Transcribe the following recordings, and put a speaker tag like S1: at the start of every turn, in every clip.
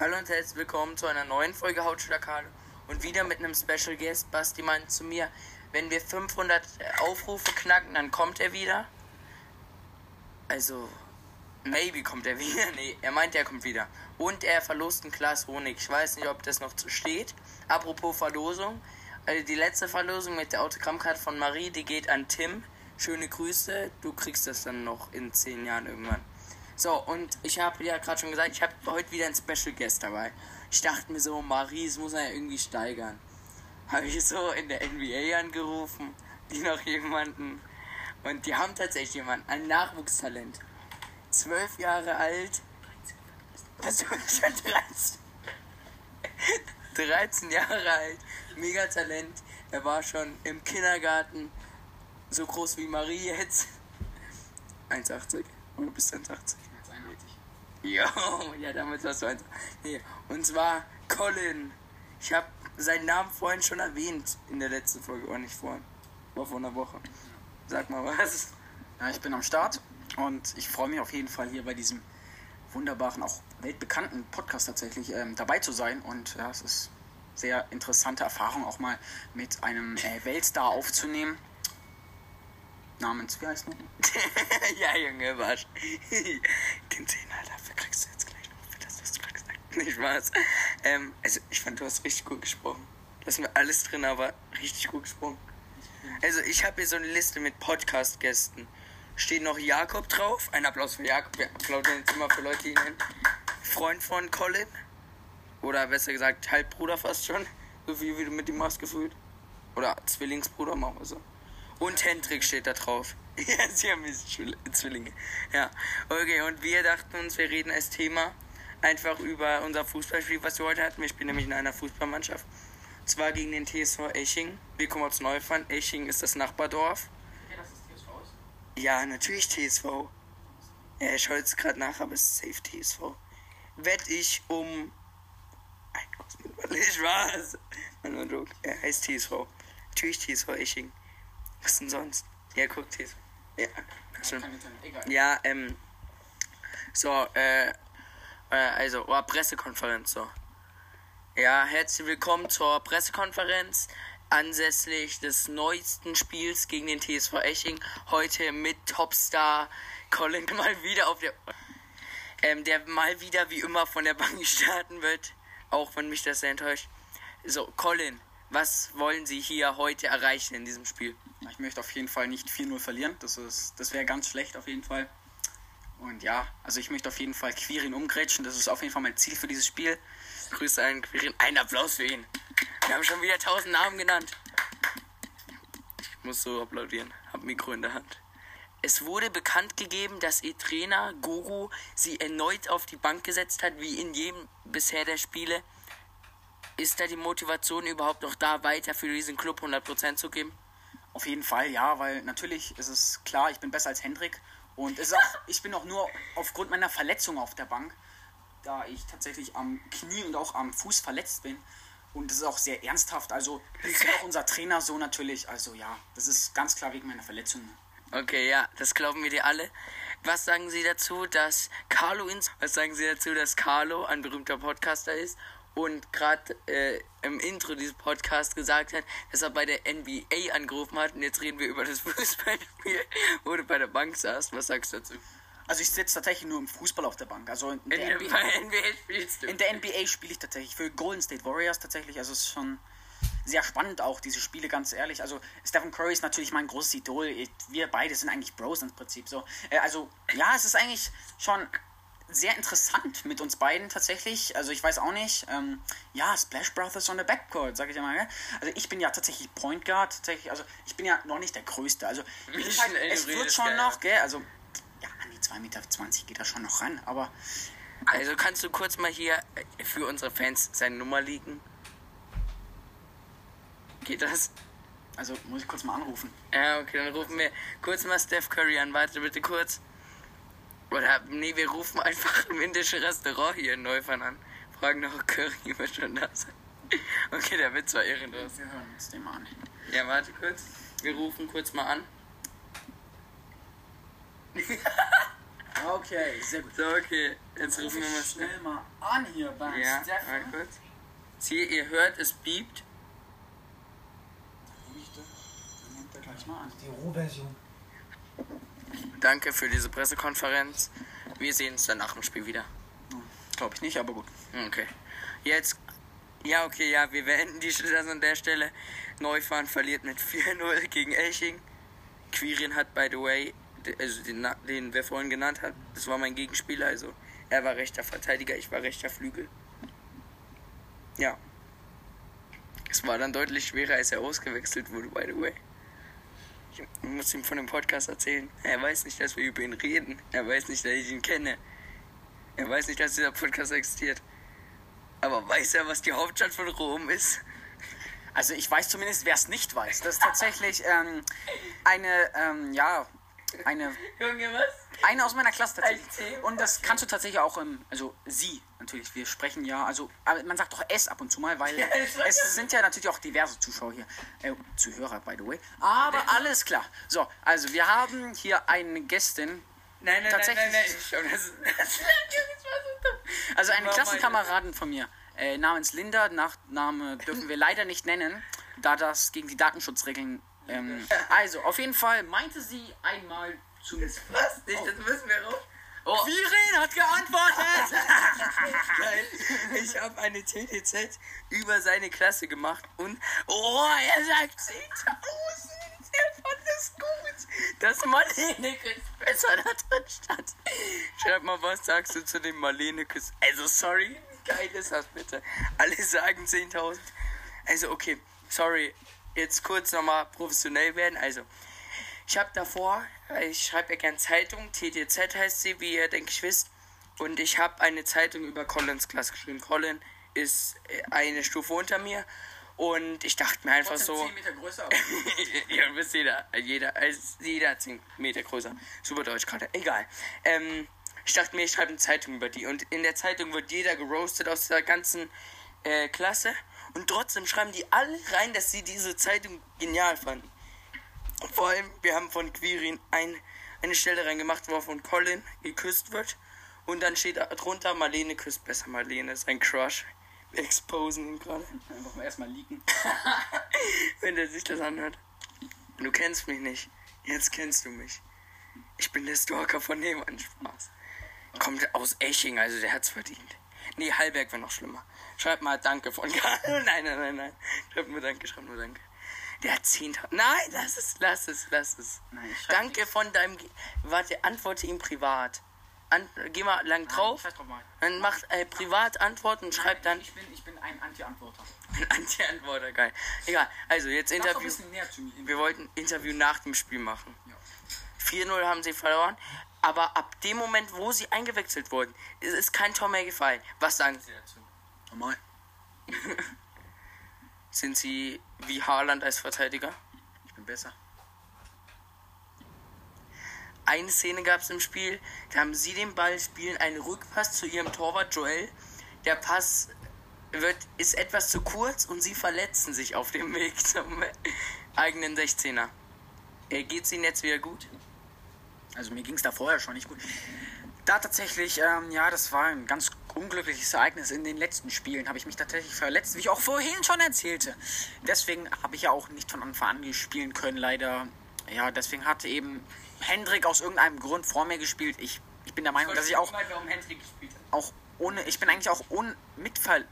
S1: Hallo und herzlich willkommen zu einer neuen Folge Hautschlagkale und wieder mit einem Special Guest. Basti meint zu mir, wenn wir 500 Aufrufe knacken, dann kommt er wieder. Also, maybe kommt er wieder. Nee, er meint, er kommt wieder. Und er verlost ein Glas Honig. Ich weiß nicht, ob das noch steht. Apropos Verlosung. Also die letzte Verlosung mit der Autogrammkarte von Marie, die geht an Tim. Schöne Grüße. Du kriegst das dann noch in 10 Jahren irgendwann. So, und ich habe ja gerade schon gesagt, ich habe heute wieder einen Special Guest dabei. Ich dachte mir so, Marie, das muss man ja irgendwie steigern. Habe ich so in der NBA angerufen, die noch jemanden. Und die haben tatsächlich jemanden, ein Nachwuchstalent. Zwölf Jahre alt. Das ist schon 13. 13 Jahre alt. Mega Talent. Er war schon im Kindergarten so groß wie Marie jetzt. 1,80. Oder bist du 1,80? Jo, ja, damals warst du 1. Nee, und zwar Colin. Ich habe seinen Namen vorhin schon erwähnt in der letzten Folge, oder nicht vorhin. War vor einer Woche. Sag mal was.
S2: Ja, ich bin am Start und ich freue mich auf jeden Fall hier bei diesem wunderbaren, auch weltbekannten Podcast tatsächlich ähm, dabei zu sein. Und ja, es ist sehr interessante Erfahrung, auch mal mit einem äh, Weltstar aufzunehmen. Namens, wie heißt du?
S1: ja, Junge, was? Den 10, Alter, verkriegst du jetzt gleich noch für das, was du gesagt hast. Nicht Spaß. Ähm, also, ich fand, du hast richtig gut gesprochen. Lassen wir alles drin, aber richtig gut gesprochen. Also, ich habe hier so eine Liste mit Podcast-Gästen. Steht noch Jakob drauf. Ein Applaus für Jakob. Wir applaudieren jetzt immer für Leute, die ihn nennen. Freund von Colin. Oder besser gesagt, Halbbruder fast schon. So viel wie du mit ihm machst gefühlt. Oder Zwillingsbruder, machen wir so. Und Hendrik steht da drauf. Ja, sie haben Zwillinge. Ja. Okay, und wir dachten uns, wir reden als Thema einfach über unser Fußballspiel, was wir heute hatten. Wir spielen nämlich in einer Fußballmannschaft. Und zwar gegen den TSV Eching. Wir kommen aus Neufern. Eching ist das Nachbardorf.
S2: Okay, dass es TSV ist?
S1: Ja, natürlich TSV. Ja, ich schaue jetzt gerade nach, aber es ist safe TSV. Wett ich um. Ich was? Mein Joke. Er heißt TSV. Natürlich TSV Eching. Was denn sonst? Ja, guck TSV. Ja, schon.
S2: Kein Internet, egal.
S1: Ja, ähm. So, äh. äh also, oh, Pressekonferenz, so. Ja, herzlich willkommen zur Pressekonferenz ansässlich des neuesten Spiels gegen den TSV Eching. Heute mit Topstar Colin mal wieder auf der. Ähm, der mal wieder wie immer von der Bank starten wird. Auch wenn mich das sehr enttäuscht. So, Colin, was wollen Sie hier heute erreichen in diesem Spiel?
S2: Ich möchte auf jeden Fall nicht 4-0 verlieren. Das, ist, das wäre ganz schlecht auf jeden Fall. Und ja, also ich möchte auf jeden Fall Quirin umgrätschen. Das ist auf jeden Fall mein Ziel für dieses Spiel.
S1: Grüße an Quirin. Ein Applaus für ihn. Wir haben schon wieder tausend Namen genannt. Ich muss so applaudieren. Hab Mikro in der Hand. Es wurde bekannt gegeben, dass ihr Trainer Guru sie erneut auf die Bank gesetzt hat, wie in jedem bisher der Spiele. Ist da die Motivation überhaupt noch da, weiter für diesen Club 100% zu geben?
S2: Auf jeden Fall, ja, weil natürlich ist es klar, ich bin besser als Hendrik. Und es ist auch, ich bin auch nur aufgrund meiner Verletzung auf der Bank, da ich tatsächlich am Knie und auch am Fuß verletzt bin. Und das ist auch sehr ernsthaft. Also hilft auch unser Trainer so natürlich. Also ja, das ist ganz klar wegen meiner Verletzung.
S1: Okay, ja, das glauben wir dir alle. Was sagen Sie dazu, dass Carlo ins Was sagen Sie dazu, dass Carlo ein berühmter Podcaster ist und gerade äh, im Intro dieses Podcasts gesagt hat, dass er bei der NBA angerufen hat und jetzt reden wir über das Fußballspiel, wo du bei der Bank saßt. Was sagst du dazu?
S2: Also ich sitze tatsächlich nur im Fußball auf der Bank. Also in
S1: In
S2: der,
S1: der
S2: NBA,
S1: NBA spielst du.
S2: in der NBA spiele ich tatsächlich für Golden State Warriors tatsächlich. Also es ist schon sehr spannend auch diese Spiele, ganz ehrlich. Also Stephen Curry ist natürlich mein großes Idol. Wir beide sind eigentlich Bros im Prinzip so. Äh, Also ja, es ist eigentlich schon sehr interessant mit uns beiden tatsächlich. Also ich weiß auch nicht. Ähm, ja, Splash Brothers on the Backcourt, sag ich immer. Gell? Also ich bin ja tatsächlich Point Guard. Tatsächlich, also ich bin ja noch nicht der Größte. Also ist halt, es wird schon
S1: gell?
S2: noch, gell? Also ja, an die 2,20 Meter geht er schon noch ran. Aber
S1: Also kannst du kurz mal hier für unsere Fans seine Nummer liegen? Geht das?
S2: also muss ich kurz mal anrufen.
S1: Ja, okay, dann rufen wir kurz mal Steph Curry an. Warte bitte kurz. Oder, nee, wir rufen einfach im indischen Restaurant hier in Neufern an. Fragen nach Curry, wird schon da sein. Okay, der wird zwar ehrenlos.
S2: Wir hören uns den mal an.
S1: Ja, warte kurz. Wir rufen kurz mal an.
S2: Okay, sehr gut.
S1: So, okay. Jetzt rufen wir mal schnell.
S2: schnell mal an hier beim
S1: Ja,
S2: Steffen.
S1: mal kurz. Hier, ihr hört, es piept.
S2: Dann nimmt er gleich mal an.
S3: Die Rohversion.
S1: Danke für diese Pressekonferenz. Wir sehen uns dann nach dem Spiel wieder.
S2: Glaube ich nicht, aber gut.
S1: Okay. Jetzt. Ja, okay, ja, wir beenden die das an der Stelle. Neufahren verliert mit 4-0 gegen Elching. Quirin hat, by the way, also den, den wer vorhin genannt hat, das war mein Gegenspieler, also er war rechter Verteidiger, ich war rechter Flügel. Ja. Es war dann deutlich schwerer, als er ausgewechselt wurde, by the way. Ich muss ihm von dem Podcast erzählen. Er weiß nicht, dass wir über ihn reden. Er weiß nicht, dass ich ihn kenne. Er weiß nicht, dass dieser Podcast existiert. Aber weiß er, was die Hauptstadt von Rom ist?
S2: Also ich weiß zumindest, wer es nicht weiß. Das ist tatsächlich ähm, eine, ähm, ja, eine,
S1: Junge, was?
S2: eine aus meiner Klasse tatsächlich. Und das kannst du tatsächlich auch, ähm, also sie natürlich, wir sprechen ja, also man sagt doch es ab und zu mal, weil es sind ja natürlich auch diverse Zuschauer hier, äh, Zuhörer, by the way. Aber alles klar. So, also wir haben hier eine Gästin,
S1: Nein, nein,
S2: Tatsächlich.
S1: nein, nein, nein. Das, das, das.
S2: Also eine. Klassenkameradin von mir, äh, namens Linda, Nachname dürfen wir leider nicht nennen, da das gegen die Datenschutzregeln. Ähm, also, auf jeden Fall meinte sie einmal zu mir.
S1: Was? Nicht, das müssen wir raus. Oh,
S2: Quirin hat geantwortet!
S1: geil. Ich habe eine TTZ über seine Klasse gemacht und. Oh, er sagt 10.000. Er fand es gut. dass Marlenekes besser da drin stand. Schreib mal, was sagst du zu dem Marlenekes? Also, sorry, wie geil ist das bitte? Alle sagen 10.000. Also, okay, sorry, jetzt kurz nochmal professionell werden. Also, ich habe davor, ich schreibe ja gern Zeitung, TTZ heißt sie, wie ihr denke ich wisst. Und ich habe eine Zeitung über Collins Klasse geschrieben. Colin ist äh, eine Stufe unter mir. Und ich dachte mir einfach so.
S2: Meter größer.
S1: ja, bist jeder, jeder, als jeder 10 Meter größer. Super Deutsch gerade. Egal. Ähm, ich dachte mir, ich schreibe eine Zeitung über die. Und in der Zeitung wird jeder geroastet aus der ganzen äh, Klasse. Und trotzdem schreiben die alle rein, dass sie diese Zeitung genial fanden. Und vor allem, wir haben von Quirin ein, eine Stelle reingemacht, wo er von Colin geküsst wird. Und dann steht drunter, Marlene küsst besser. Marlene ist ein Crush. Wir exposen ihn gerade.
S2: Einfach mal erstmal liegen.
S1: wenn der sich das anhört. Du kennst mich nicht. Jetzt kennst du mich. Ich bin der Stalker von nebenan. Spaß. Kommt aus Eching, also der hat's verdient. Nee, Hallberg wäre noch schlimmer. Schreib mal Danke von Karl. Nein, nein, nein, nein. Schreib nur Danke, schreib nur Danke. Der hat 10.000. Nein, lass es, lass es, lass es.
S2: Nein,
S1: Danke von deinem. Ge- Warte, antworte ihm privat. An, geh mal lang drauf.
S2: Scheiß drauf mal.
S1: Dann mach äh, privat Antworten und schreib dann
S2: Ich bin, ich bin ein Anti-Antworter.
S1: Anti-Antworter, geil. Egal, also jetzt
S2: ein
S1: Interview.
S2: bisschen näher zu mir hin?
S1: Wir wollten Interview nach dem Spiel machen.
S2: Ja.
S1: 4-0 haben sie verloren, aber ab dem Moment, wo sie eingewechselt wurden, ist, ist kein Tor mehr gefallen. Was sagen Sie dazu?
S2: Normal.
S1: Sind sie wie Haaland als Verteidiger?
S2: Ich bin besser.
S1: Eine Szene gab es im Spiel, da haben sie den Ball, spielen einen Rückpass zu ihrem Torwart Joel. Der Pass wird, ist etwas zu kurz und sie verletzen sich auf dem Weg zum eigenen 16er. Äh, Geht's ihnen jetzt wieder gut?
S2: Also mir ging es da vorher schon nicht gut. Da tatsächlich, ähm, ja, das war ein ganz unglückliches Ereignis. In den letzten Spielen habe ich mich tatsächlich verletzt, wie ich auch vorhin schon erzählte. Deswegen habe ich ja auch nicht von Anfang an spielen können, leider. Ja, deswegen hatte eben Hendrik aus irgendeinem Grund vor mir gespielt. Ich, ich bin der Meinung, dass ich auch,
S1: warum Hendrik gespielt hat.
S2: auch ohne, ich bin eigentlich auch ohne Mitfall.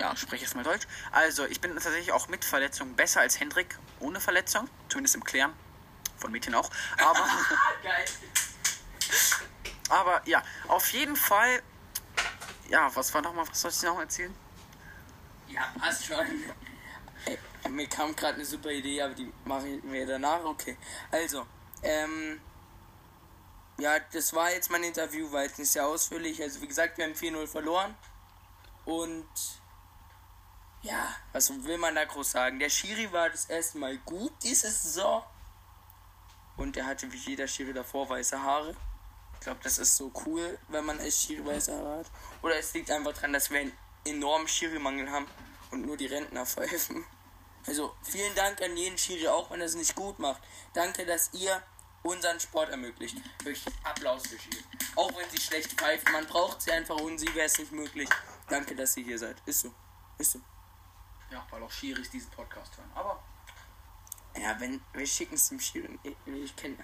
S2: Ja, spreche jetzt mal Deutsch. Also, ich bin tatsächlich auch mit Verletzung besser als Hendrik ohne Verletzung. Zumindest im Klären. Von Mädchen auch. Aber. Aber ja, auf jeden Fall. Ja, was war nochmal, was soll ich noch erzählen?
S1: Ja, passt schon. Ey, mir kam gerade eine super Idee, aber die mache ich mir danach. Okay. Also, ähm. Ja, das war jetzt mein Interview, weil es nicht sehr ausführlich. Also, wie gesagt, wir haben 4-0 verloren. Und. Ja, was will man da groß sagen? Der Schiri war das erste Mal gut diese Saison. Und er hatte wie jeder Schiri davor weiße Haare. Ich glaube, das ist so cool, wenn man als Schiri weiße Haare hat. Oder es liegt einfach daran, dass wir einen enormen Schiri-Mangel haben und nur die Rentner pfeifen. Also vielen Dank an jeden Schiri, auch wenn er es nicht gut macht. Danke, dass ihr unseren Sport ermöglicht. Wirklich Applaus für Schiel. Auch wenn sie schlecht pfeifen, man braucht sie einfach, ohne sie wäre es nicht möglich. Danke, dass ihr hier seid. Ist so. Ist so.
S2: Ja, weil auch Schiris diesen Podcast hören. Aber
S1: Ja, wenn wir schicken es zum Schiel. Ich, ich kenne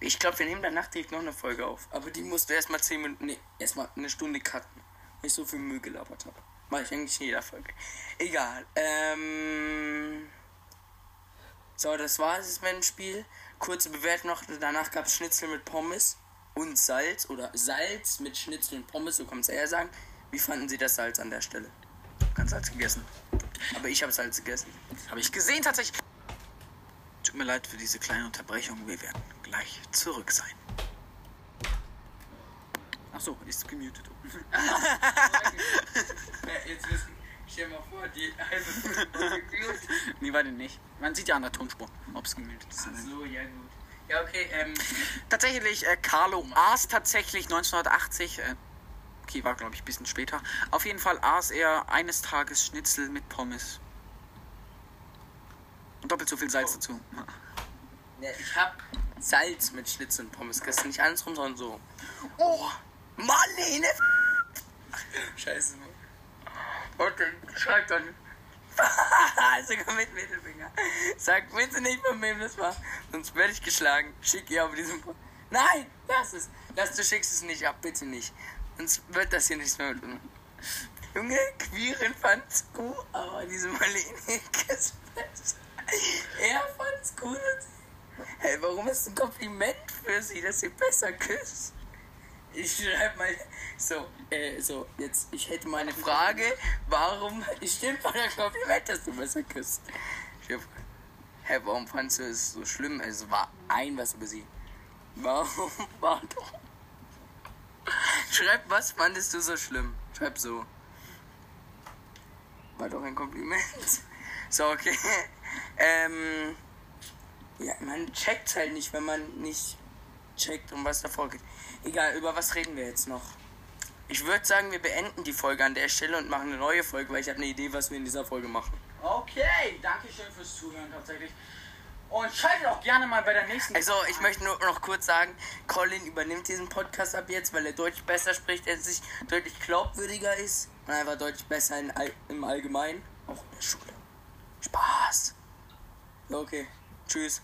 S1: Ich glaube, wir nehmen danach direkt noch eine Folge auf. Aber die musst du erstmal 10 Minuten. Nee, erstmal eine Stunde cutten. Weil ich so viel Müll gelabert habe. Mach ich eigentlich in jeder Folge. Egal. Ähm. So, das war es mit dem Spiel. Kurze Bewertung noch. Danach gab es Schnitzel mit Pommes und Salz. Oder Salz mit Schnitzel und Pommes, so kann man es eher sagen. Wie fanden Sie das Salz an der Stelle?
S2: ganz Salz gegessen.
S1: Aber ich habe Salz gegessen.
S2: Habe ich gesehen tatsächlich. Tut mir leid für diese kleine Unterbrechung. Wir werden gleich zurück sein. Ach so, ist gemutet.
S1: Jetzt wissen. Stell mal vor, die halbe gemutet.
S2: nee, warte nicht. Man sieht ja an der Tonspur, ob es gemutet ist.
S1: Ach so, ja gut. Ja, okay, ähm.
S2: Tatsächlich, äh, Carlo aß tatsächlich 1980, äh, okay, war glaube ich ein bisschen später. Auf jeden Fall aß er eines Tages Schnitzel mit Pommes. Und doppelt so viel Salz
S1: Oh.
S2: dazu.
S1: Ja, ich hab Salz mit Schnitzel und Pommes gegessen. Nicht andersrum, sondern so. Oh, Marlene! Scheiße. Und dann schreibt dann. Sogar mit Mittelfinger. Sag bitte nicht, von wem das war. Sonst werde ich geschlagen. Schick ihr auf diesem. Nein, lass es. Lass, du schickst es nicht ab, bitte nicht. Sonst wird das hier nichts mehr mit uns. Junge, Quirin fand's gut, aber diese Marlene küsst besser. Er fand's gut und Hey, warum ist ein Kompliment für sie, dass sie besser küsst? Ich schreib mal so, äh, so, jetzt, ich hätte mal eine Frage, warum, stimmt mal ein Kompliment, dass du besser küsst? Ich hab, hä, warum fandst du es so schlimm? Es war ein was über sie. Warum war doch? Schreib, was fandest du so schlimm? Schreib so. War doch ein Kompliment. So, okay. Ähm. Ja, man checkt halt nicht, wenn man nicht checkt, um was davor geht. Egal, über was reden wir jetzt noch? Ich würde sagen, wir beenden die Folge an der Stelle und machen eine neue Folge, weil ich habe eine Idee, was wir in dieser Folge machen.
S2: Okay, danke schön fürs Zuhören tatsächlich. Und schaltet auch gerne mal bei der nächsten.
S1: Also, ich möchte nur noch kurz sagen, Colin übernimmt diesen Podcast ab jetzt, weil er deutlich besser spricht, er sich deutlich glaubwürdiger ist und einfach deutlich besser in, im Allgemeinen, auch in der Schule. Spaß. Okay, tschüss.